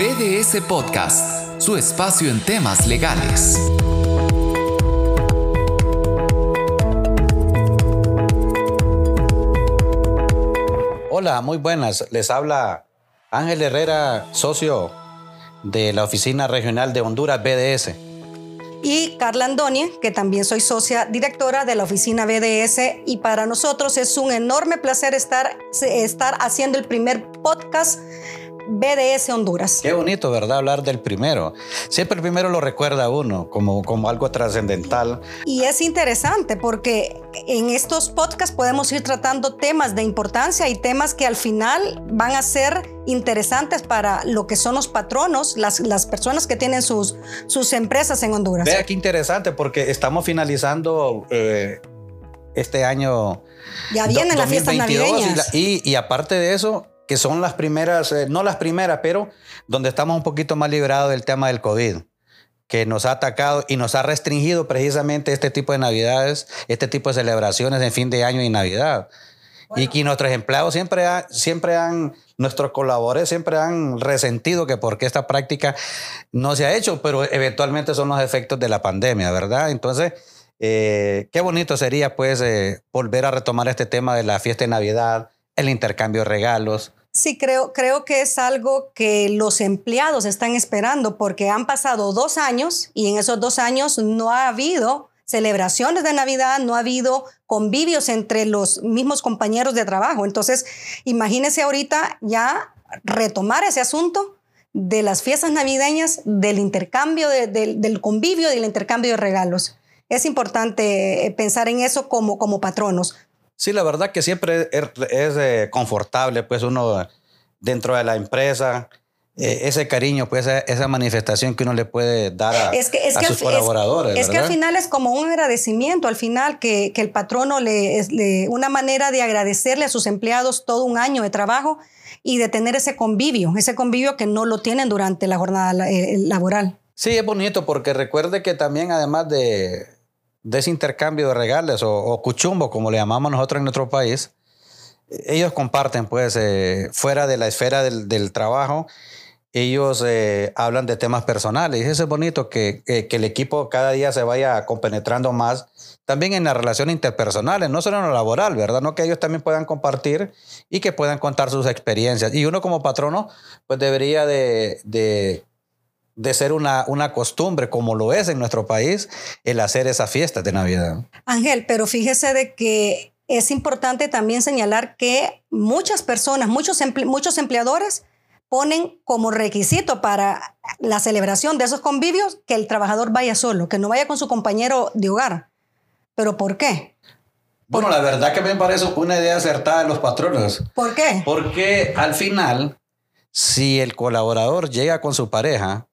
BDS Podcast, su espacio en temas legales. Hola, muy buenas. Les habla Ángel Herrera, socio de la Oficina Regional de Honduras BDS. Y Carla Andoni, que también soy socia directora de la oficina BDS. Y para nosotros es un enorme placer estar, estar haciendo el primer podcast BDS Honduras. Qué bonito, ¿verdad? Hablar del primero. Siempre el primero lo recuerda a uno como, como algo trascendental. Y es interesante porque en estos podcasts podemos ir tratando temas de importancia y temas que al final van a ser interesantes para lo que son los patronos, las, las personas que tienen sus, sus empresas en Honduras. Vea qué interesante porque estamos finalizando eh, este año. Ya vienen las fiestas navideñas. Y, y, y aparte de eso, que son las primeras, eh, no las primeras, pero donde estamos un poquito más liberados del tema del COVID, que nos ha atacado y nos ha restringido precisamente este tipo de navidades, este tipo de celebraciones en fin de año y Navidad. Y que nuestros empleados siempre, siempre han, nuestros colaboradores siempre han resentido que porque esta práctica no se ha hecho, pero eventualmente son los efectos de la pandemia, ¿verdad? Entonces, eh, qué bonito sería pues eh, volver a retomar este tema de la fiesta de Navidad, el intercambio de regalos, Sí, creo, creo que es algo que los empleados están esperando porque han pasado dos años y en esos dos años no ha habido celebraciones de Navidad, no ha habido convivios entre los mismos compañeros de trabajo. Entonces, imagínese ahorita ya retomar ese asunto de las fiestas navideñas, del intercambio, del convivio, del intercambio de regalos. Es importante eh, pensar en eso como, como patronos. Sí, la verdad que siempre es, eh, confortable, pues uno dentro de la empresa, eh, ese cariño, pues esa, manifestación que uno le puede dar a, sus colaboradores. Es, que al final es como un agradecimiento, al final que, el patrono le, es una manera de agradecerle a sus empleados todo un año de trabajo y de tener ese convivio, ese convivio que no lo tienen durante la jornada eh, laboral. Sí, es bonito porque recuerde que también además de de ese intercambio de regalos o, cuchumbo, como le llamamos nosotros en nuestro país, ellos comparten, pues, eh, fuera de la esfera del, trabajo, ellos eh, hablan de temas personales. Y eso es bonito que, el equipo cada día se vaya compenetrando más, también en las relaciones interpersonales, no solo en lo laboral, ¿verdad? No que ellos también puedan compartir y que puedan contar sus experiencias. Y uno como patrono, pues debería de de ser una, una costumbre, como lo es en nuestro país, el hacer esas fiestas de Navidad. Ángel, pero fíjese de que es importante también señalar que muchas personas, muchos, muchos empleadores ponen como requisito para la celebración de esos convivios que el trabajador vaya solo, que no vaya con su compañero de hogar. ¿Pero por qué? Bueno, la verdad que me parece una idea acertada de los patronos. ¿Por qué? Porque al final, si el colaborador llega con su pareja,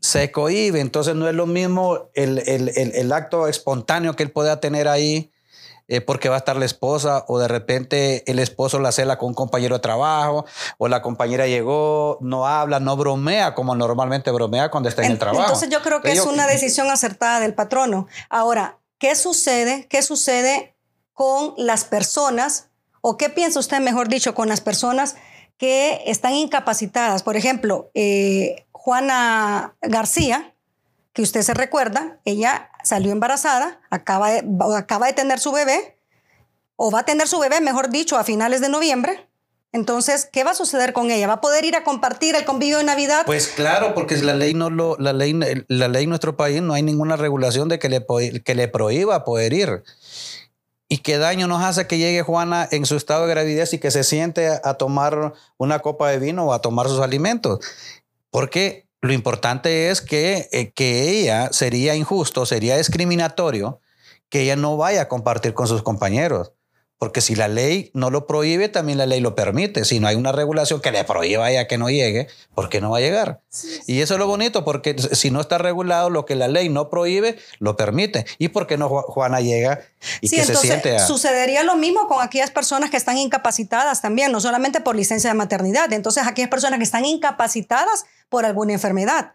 se cohibe. entonces no es lo mismo el, acto espontáneo que él pueda tener ahí, eh, porque va a estar la esposa, o de repente el esposo la cela con un compañero de trabajo, o la compañera llegó, no habla, no bromea como normalmente bromea cuando está en el trabajo. Entonces yo creo que es una decisión acertada del patrono. Ahora, ¿qué sucede? ¿Qué sucede con las personas? ¿O qué piensa usted, mejor dicho, con las personas que están incapacitadas? Por ejemplo, eh, Juana García, que usted se recuerda, ella salió embarazada, acaba de, acaba de tener su bebé, o va a tener su bebé, mejor dicho, a finales de noviembre. Entonces, ¿qué va a suceder con ella? ¿Va a poder ir a compartir el convivio de Navidad? Pues claro, porque la ley no lo, la ley, la ley en nuestro país no hay ninguna regulación de que le, que le prohíba poder ir. ¿Y qué daño nos hace que llegue Juana en su estado de gravidez y que se siente a tomar una copa de vino o a tomar sus alimentos? Porque lo importante es que, eh, que ella sería injusto, sería discriminatorio que ella no vaya a compartir con sus compañeros. Porque si la ley no lo prohíbe, también la ley lo permite. Si no hay una regulación que le prohíba a ella que no llegue, ¿por qué no va a llegar? Y eso es lo bonito, porque si no está regulado, lo que la ley no prohíbe, lo permite. ¿Y por qué no Juana llega y que se siente Sucedería lo mismo con aquellas personas que están incapacitadas también, no solamente por licencia de maternidad. Entonces, aquellas personas que están incapacitadas por alguna enfermedad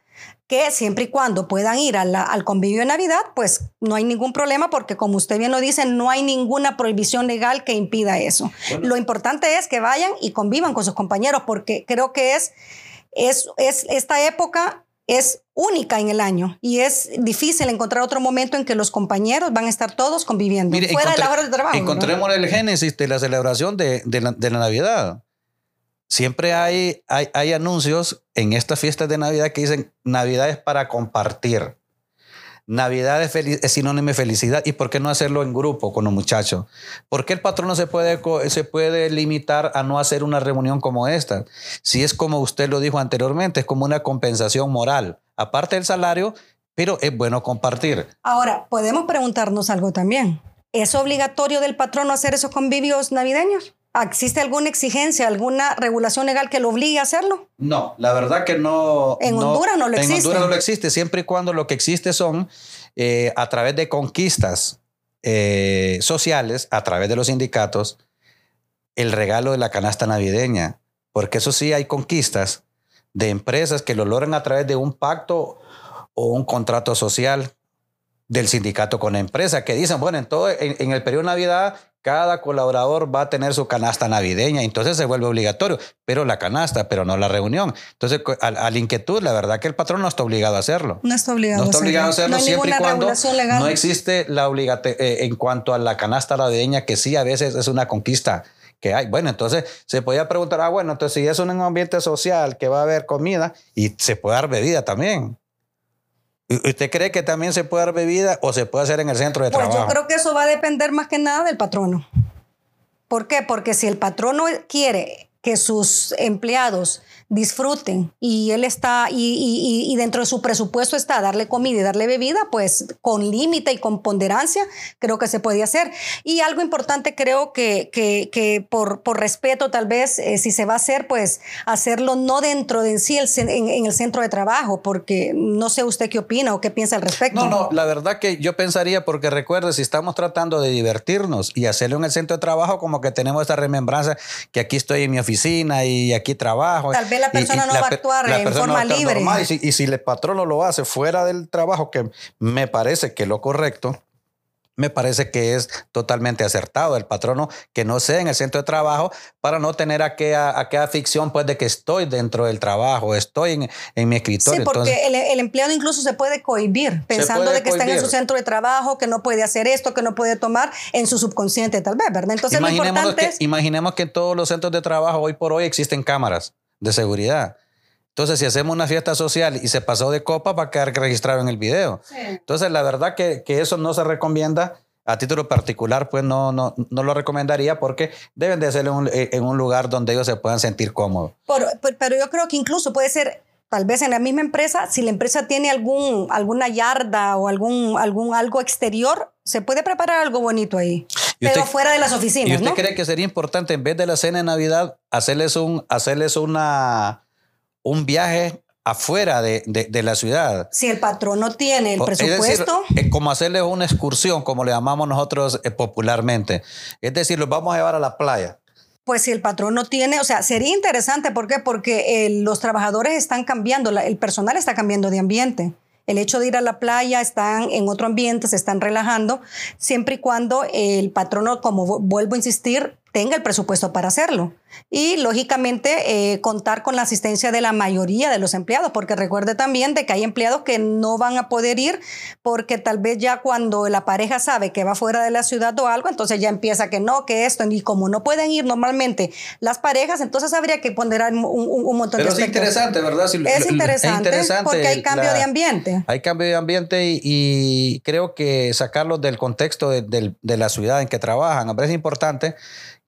que siempre y cuando puedan ir al convivio de Navidad, pues no hay ningún problema porque como usted bien lo dice, no hay ninguna prohibición legal que impida eso. Lo importante es que vayan y convivan con sus compañeros porque creo que es es, es esta época es única en el año y es difícil encontrar otro momento en que los compañeros van a estar todos conviviendo fuera de la hora de trabajo. Encontremos el génesis de la celebración de, la, Navidad. Siempre hay, hay, hay anuncios en estas fiestas de Navidad que dicen Navidad es para compartir. Navidad es, sinónimo de felicidad. ¿Y por qué no hacerlo en grupo con los muchachos? ¿Por qué el patrón no se puede, se puede limitar a no hacer una reunión como esta? Si es como usted lo dijo anteriormente, es como una compensación moral. Aparte del salario, pero es bueno compartir. Ahora, podemos preguntarnos algo también. ¿Es obligatorio del patrón hacer esos convivios navideños? ¿Existe alguna exigencia, alguna regulación legal que lo obligue a hacerlo? No, la verdad que no. En Honduras no lo existe. En Honduras no lo existe, siempre y cuando lo que existe son eh, a través de conquistas eh, sociales, a través de los sindicatos, el regalo de la canasta navideña. Porque eso sí hay conquistas de empresas que lo logran a través de un pacto o un contrato social del sindicato con la empresa, que dicen, bueno, en, todo, en, el periodo de Navidad cada colaborador va a tener su canasta navideña, entonces se vuelve obligatorio, pero la canasta, pero no la reunión. Entonces, a, la inquietud, la verdad que el patrón no está obligado a hacerlo. No está obligado, no está obligado a hacerlo, siempre y cuando no existe la obligación eh, en cuanto a la canasta navideña, que sí a veces es una conquista que hay. Bueno, entonces se podía preguntar, ah, bueno, entonces si es un ambiente social que va a haber comida y se puede dar bebida también. ¿Usted cree que también se puede dar bebida o se puede hacer en el centro de trabajo? Pues yo creo que eso va a depender más que nada del patrono. ¿Por qué? Porque si el patrono quiere que sus empleados disfruten y él está, y, dentro de su presupuesto está darle comida y darle bebida, pues con límite y con ponderancia, creo que se puede hacer. Y algo importante creo que, que, por, por, respeto tal vez, eh, si se va a hacer, pues hacerlo no dentro de en sí el, en, el centro de trabajo, porque no sé usted qué opina o qué piensa al respecto. No, no, la verdad que yo pensaría, porque recuerde, si estamos tratando de divertirnos y hacerlo en el centro de trabajo, como que tenemos esta remembranza que aquí estoy en mi oficina y aquí trabajo. Tal vez la persona no va a actuar en forma libre. Y si, y si el patrón lo hace fuera del trabajo, que me parece que lo correcto, me parece que es totalmente acertado el patrono que no sea en el centro de trabajo para no tener aquella, aquella ficción pues de que estoy dentro del trabajo, estoy en, en mi escritorio. Sí, porque el, empleado incluso se puede cohibir pensando de que está en su centro de trabajo, que no puede hacer esto, que no puede tomar en su subconsciente tal vez, ¿verdad? Entonces imaginemos lo importante que, Imaginemos que en todos los centros de trabajo hoy por hoy existen cámaras de seguridad. Entonces, si hacemos una fiesta social y se pasó de copa, va a quedar registrado en el video. Entonces, la verdad que, que, eso no se recomienda. A título particular, pues no, no, no lo recomendaría porque deben de hacerlo en un, lugar donde ellos se puedan sentir cómodos. pero yo creo que incluso puede ser tal vez en la misma empresa, si la empresa tiene algún, alguna yarda o algún, algún algo exterior, se puede preparar algo bonito ahí. Pero fuera de las oficinas. ¿Y usted cree que sería importante, en vez de la cena de Navidad, hacerles un, hacerles una, un viaje afuera de, de, la ciudad. Si el patrón no tiene el presupuesto. Es decir, como hacerles una excursión, como le llamamos nosotros eh, popularmente. Es decir, los vamos a llevar a la playa. Pues si el patrón no tiene, o sea, sería interesante, ¿por qué? Porque eh, los trabajadores están cambiando, el personal está cambiando de ambiente. El hecho de ir a la playa, están en otro ambiente, se están relajando, siempre y cuando el patrono, como vuelvo a insistir, tenga el presupuesto para hacerlo. Y lógicamente eh, contar con la asistencia de la mayoría de los empleados, porque recuerde también de que hay empleados que no van a poder ir porque tal vez ya cuando la pareja sabe que va fuera de la ciudad o algo, entonces ya empieza que no, que esto, y como no pueden ir normalmente las parejas, entonces habría que ponderar un, un, montón Pero de es interesante, ¿verdad? es, interesante porque hay cambio de ambiente. Hay cambio de ambiente y, creo que sacarlos del contexto de, de la ciudad en que trabajan, me parece importante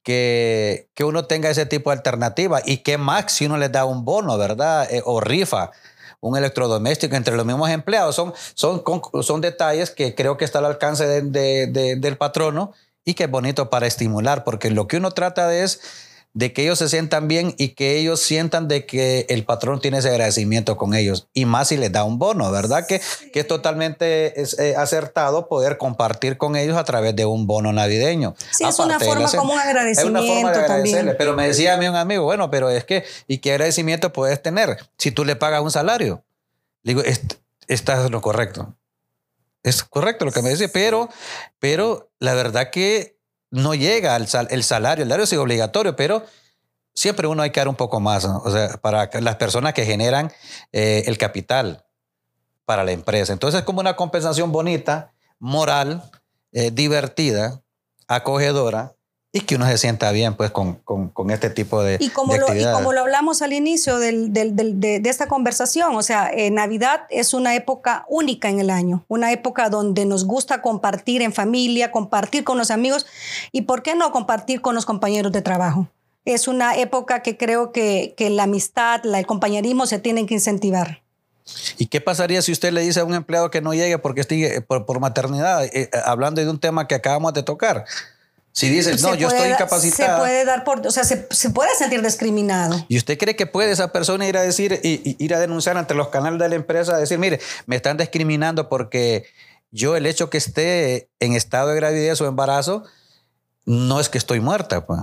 que, que, uno tenga ese tipo de alternativa. Y qué más si uno les da un bono, ¿verdad? Eh, o rifa un electrodoméstico entre los mismos empleados. Son, son, son detalles que creo que está al alcance del patrono y que es bonito para estimular, porque lo que uno trata de es de que ellos se sientan bien y que ellos sientan de que el patrón tiene ese agradecimiento con ellos. Y más si les da un bono, ¿verdad? Que, que es totalmente es, eh, acertado poder compartir con ellos a través de un bono navideño. Sí, es una forma como un agradecimiento. Es una forma de agradecerle. Pero me decía a mí un amigo, bueno, pero es que, ¿y qué agradecimiento puedes tener si tú le pagas un salario? Digo, estás es lo correcto. Es correcto lo que me decía, pero, pero la verdad que no llega al el salario, el salario es obligatorio, pero siempre uno hay que dar un poco más, o sea, para las personas que generan eh, el capital para la empresa. Entonces es como una compensación bonita, moral, eh, divertida, acogedora, y que uno se sienta bien pues con, con, con este tipo de, Y como, de lo, y como lo hablamos al inicio del- del- del- de, de esta conversación, o sea, eh, Navidad es una época única en el año, una época donde nos gusta compartir en familia, compartir con los amigos y, ¿por qué no compartir con los compañeros de trabajo? Es una época que creo que, que la amistad, la- el compañerismo se tienen que incentivar. ¿Y qué pasaría si usted le dice a un empleado que no llegue porque esté por, por maternidad, eh, eh, hablando de un tema que acabamos de tocar? Si dice, no, yo puede estoy da- incapacitada. Se puede dar por, o sea, se, se puede sentir discriminado. ¿Y usted cree que puede esa persona ir a decir, ir a denunciar ante los canales de la empresa, decir, mire, me están discriminando porque yo el hecho que esté en estado de gravidez o embarazo, no es que estoy muerta, pues.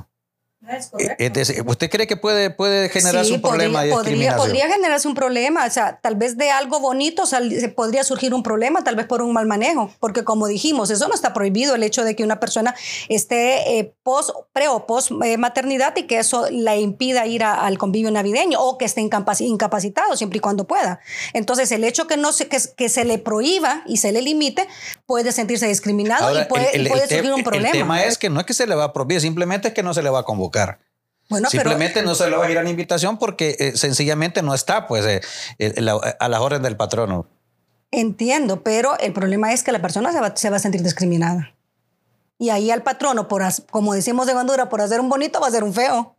Eh, es decir, ¿Usted cree que puede, puede generarse Sí, un problema de podría, podría, discriminación? podría generarse un problema, o sea, tal vez de algo bonito sal- podría surgir un problema, tal vez por un mal manejo, porque como dijimos, eso no está prohibido, el hecho de que una persona esté eh, post, pre o post eh, maternidad y que eso la impida ir a- al convivio navideño o que esté incapaci- incapacitado siempre y cuando pueda. Entonces, el hecho que, no se, que, que se le prohíba y se le limite puede sentirse discriminado Ahora, y puede, el- y el- puede el te- surgir un el problema. tema es que no es que se le va a prohibir, simplemente es que no se le va a convocar. Bueno, pero Simplemente no se le va a girar la invitación porque eh, sencillamente no está pues eh, eh, la- a las órdenes del patrono. Entiendo, pero el problema es que la persona se va, se va a sentir discriminada. Y ahí al patrono, por, as- como decimos de Bandura, por hacer un bonito va a ser un feo.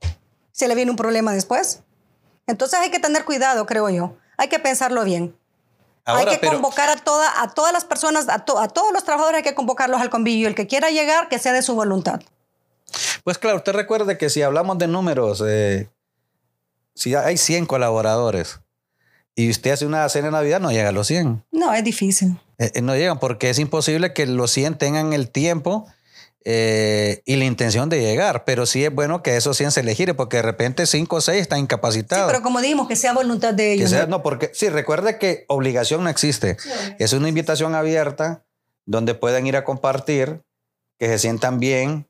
Se le viene un problema después. Entonces hay que tener cuidado, creo yo. Hay que pensarlo bien. Ahora, hay que pero- convocar a, toda, a todas las personas, a, to- a todos los trabajadores, hay que convocarlos al convivio. El que quiera llegar, que sea de su voluntad. Pues claro, usted recuerde que si hablamos de números, eh, si hay 100 colaboradores y usted hace una cena de Navidad, no llega a los 100. No, es difícil. Eh, eh, no llegan porque es imposible que los 100 tengan el tiempo eh, y la intención de llegar. Pero sí es bueno que esos 100 se le gire porque de repente 5 o 6 están Sí, incapacitados. pero como dijimos, que sea voluntad de Que ellos. sea- ¿no? porque sí, recuerde que obligación no existe. Es una invitación abierta donde puedan ir a compartir, que se sientan bien,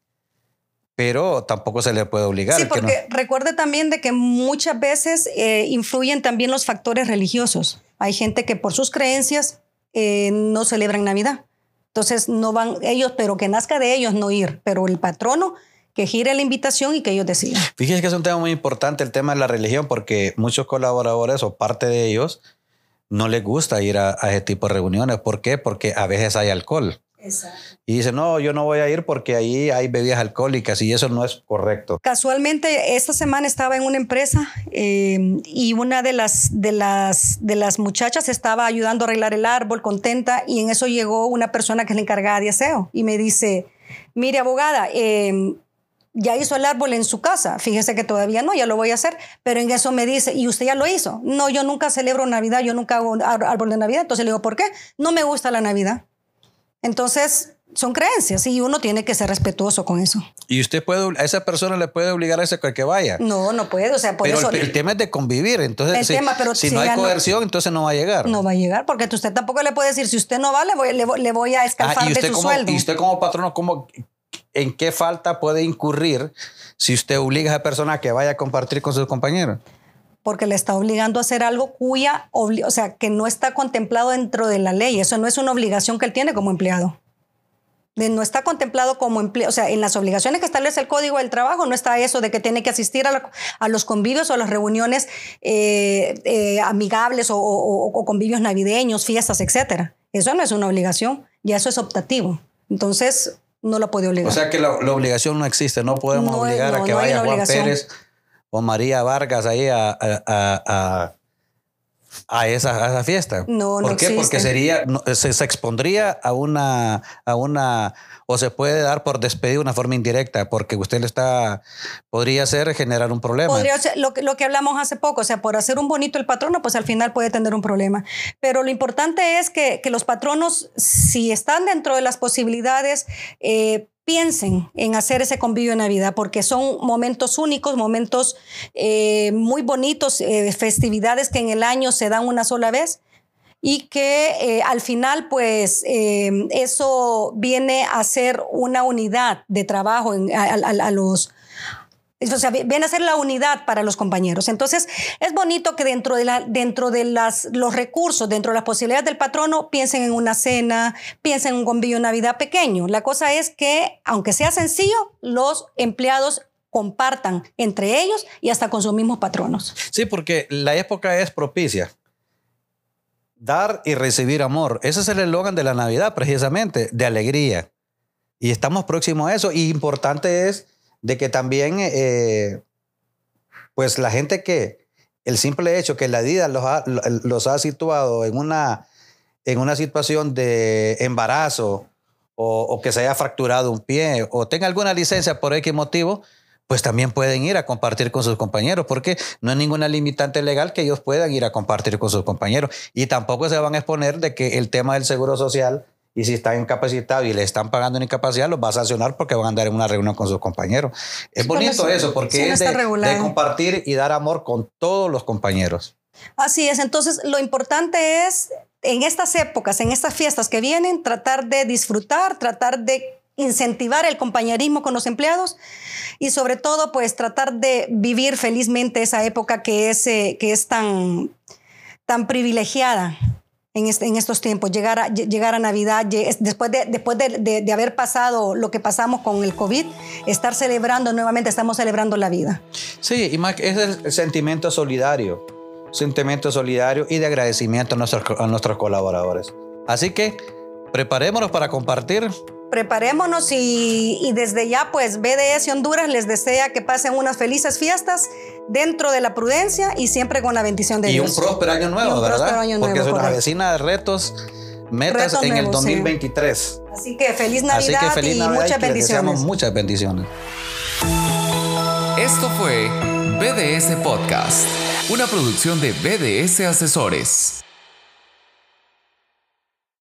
pero tampoco se le puede obligar. Sí, que no- porque recuerde también de que muchas veces eh, influyen también los factores religiosos. Hay gente que por sus creencias eh, no celebran Navidad. Entonces no van ellos, pero que nazca de ellos no ir. Pero el patrono que gire la invitación y que ellos decidan. Fíjese que es un tema muy importante el tema de la religión porque muchos colaboradores o parte de ellos no les gusta ir a, a ese tipo de reuniones. ¿Por qué? Porque a veces hay alcohol. Y dicen, no, yo no voy a ir porque ahí hay bebidas alcohólicas y eso no es correcto. Casualmente esta semana estaba en una empresa eh, y una de las, de, las, de las muchachas estaba ayudando a arreglar el árbol, contenta, y en eso llegó una persona que es la encargada de aseo y me dice, mire abogada, eh, ya hizo el árbol en su casa, fíjese que todavía no, ya lo voy a hacer, pero en eso me dice, ¿y usted ya lo hizo? No, yo nunca celebro Navidad, yo nunca hago árbol de Navidad, entonces le digo, ¿por qué? No me gusta la Navidad. Entonces, son creencias y uno tiene que ser respetuoso con eso. Y usted puede, a esa persona le puede obligar a ese que vaya. No, no puede, o sea, por pero eso... el, el tema es de convivir. Entonces, El si, tema, pero si si no hay no- coerción, entonces no va a llegar. No va a llegar, porque usted tampoco le puede decir, si usted no va, le voy, le voy- le voy a Ah, escalfar y de su como, sueldo. y usted como patrono, ¿cómo, ¿en qué falta puede incurrir si usted obliga a esa persona a que vaya a compartir con sus compañeros? Porque le está obligando a hacer algo cuya, o sea, que no está contemplado dentro de la ley. Eso no es una obligación que él tiene como empleado. No está contemplado como empleado, o sea, en las obligaciones que establece el Código del Trabajo no está eso de que tiene que asistir a, la- a los convivios o a las reuniones eh, eh, amigables o, o- o convivios navideños, fiestas, etcétera. Eso no es una obligación, ya eso es optativo. Entonces, no lo puede obligar. O sea que la, la obligación no existe. No podemos No, obligar no, a que no vaya Juan. Pérez o María Vargas ahí a, a, a- esa, esa fiesta. No, ¿Por no qué? existe. Porque sería, se, se expondría a una, a una, o se puede dar por despedida de una forma indirecta, porque usted le está, podría ser generar un problema. Podría ser lo que, lo que hablamos hace poco, o sea, por hacer un bonito el patrono, pues al final puede tener un problema. Pero lo importante es que, que los patronos, si están dentro de las posibilidades, eh, piensen en hacer ese convivio de Navidad, porque son momentos únicos, momentos eh, muy bonitos, eh, festividades que en el año se dan una sola vez y que eh, al final pues eso viene a ser una unidad de trabajo a los O sea, viene a ser la unidad para los compañeros. Entonces, es bonito que dentro de, la, dentro de las, los recursos, dentro de las posibilidades del patrono, piensen en una cena, piensen en un convivio Navidad pequeño. La cosa es que, aunque sea sencillo, los empleados compartan entre ellos y hasta con sus mismos patronos. Sí, porque la época es propicia. Dar y recibir amor. Ese es el eslogan de la Navidad, precisamente, de alegría. Y estamos próximos a eso. Y importante es de que también, eh, pues la gente que, el simple hecho que la vida los ha, los ha situado en una, en una situación de embarazo o, o, que se haya fracturado un pie o tenga alguna licencia por X motivo, pues también pueden ir a compartir con sus compañeros, porque no hay ninguna limitante legal que ellos puedan ir a compartir con sus compañeros. Y tampoco se van a exponer de que el tema del seguro social, y si están incapacitados y le están pagando una incapacidad, los va a sancionar porque van a andar en una reunión con sus compañeros. Es bonito eso, porque es de, de compartir y dar amor con todos los compañeros. Así es, entonces lo importante es en estas épocas, en estas fiestas que vienen, tratar de disfrutar, tratar de incentivar el compañerismo con los empleados y sobre todo pues tratar de vivir felizmente esa época que es, eh, que es tan, tan privilegiada en, este, en, estos tiempos, llegar a, llegar a Navidad, después, de, después de, de, haber pasado lo que pasamos con el COVID, estar celebrando nuevamente, estamos celebrando la vida. Sí, y más es el sentimiento solidario, sentimiento solidario y de agradecimiento a nuestros, a nuestros colaboradores. Así que preparémonos para compartir preparémonos y, desde ya pues BDS Honduras les desea que pasen unas felices fiestas dentro de la prudencia y siempre con la bendición de Dios. Y un próspero año nuevo, ¿verdad? Año Porque nuevo, es una vecina de retos, metas en el 2023. Así que feliz Navidad, y muchas bendiciones. muchas bendiciones. Esto fue BDS Podcast, una producción de BDS Asesores.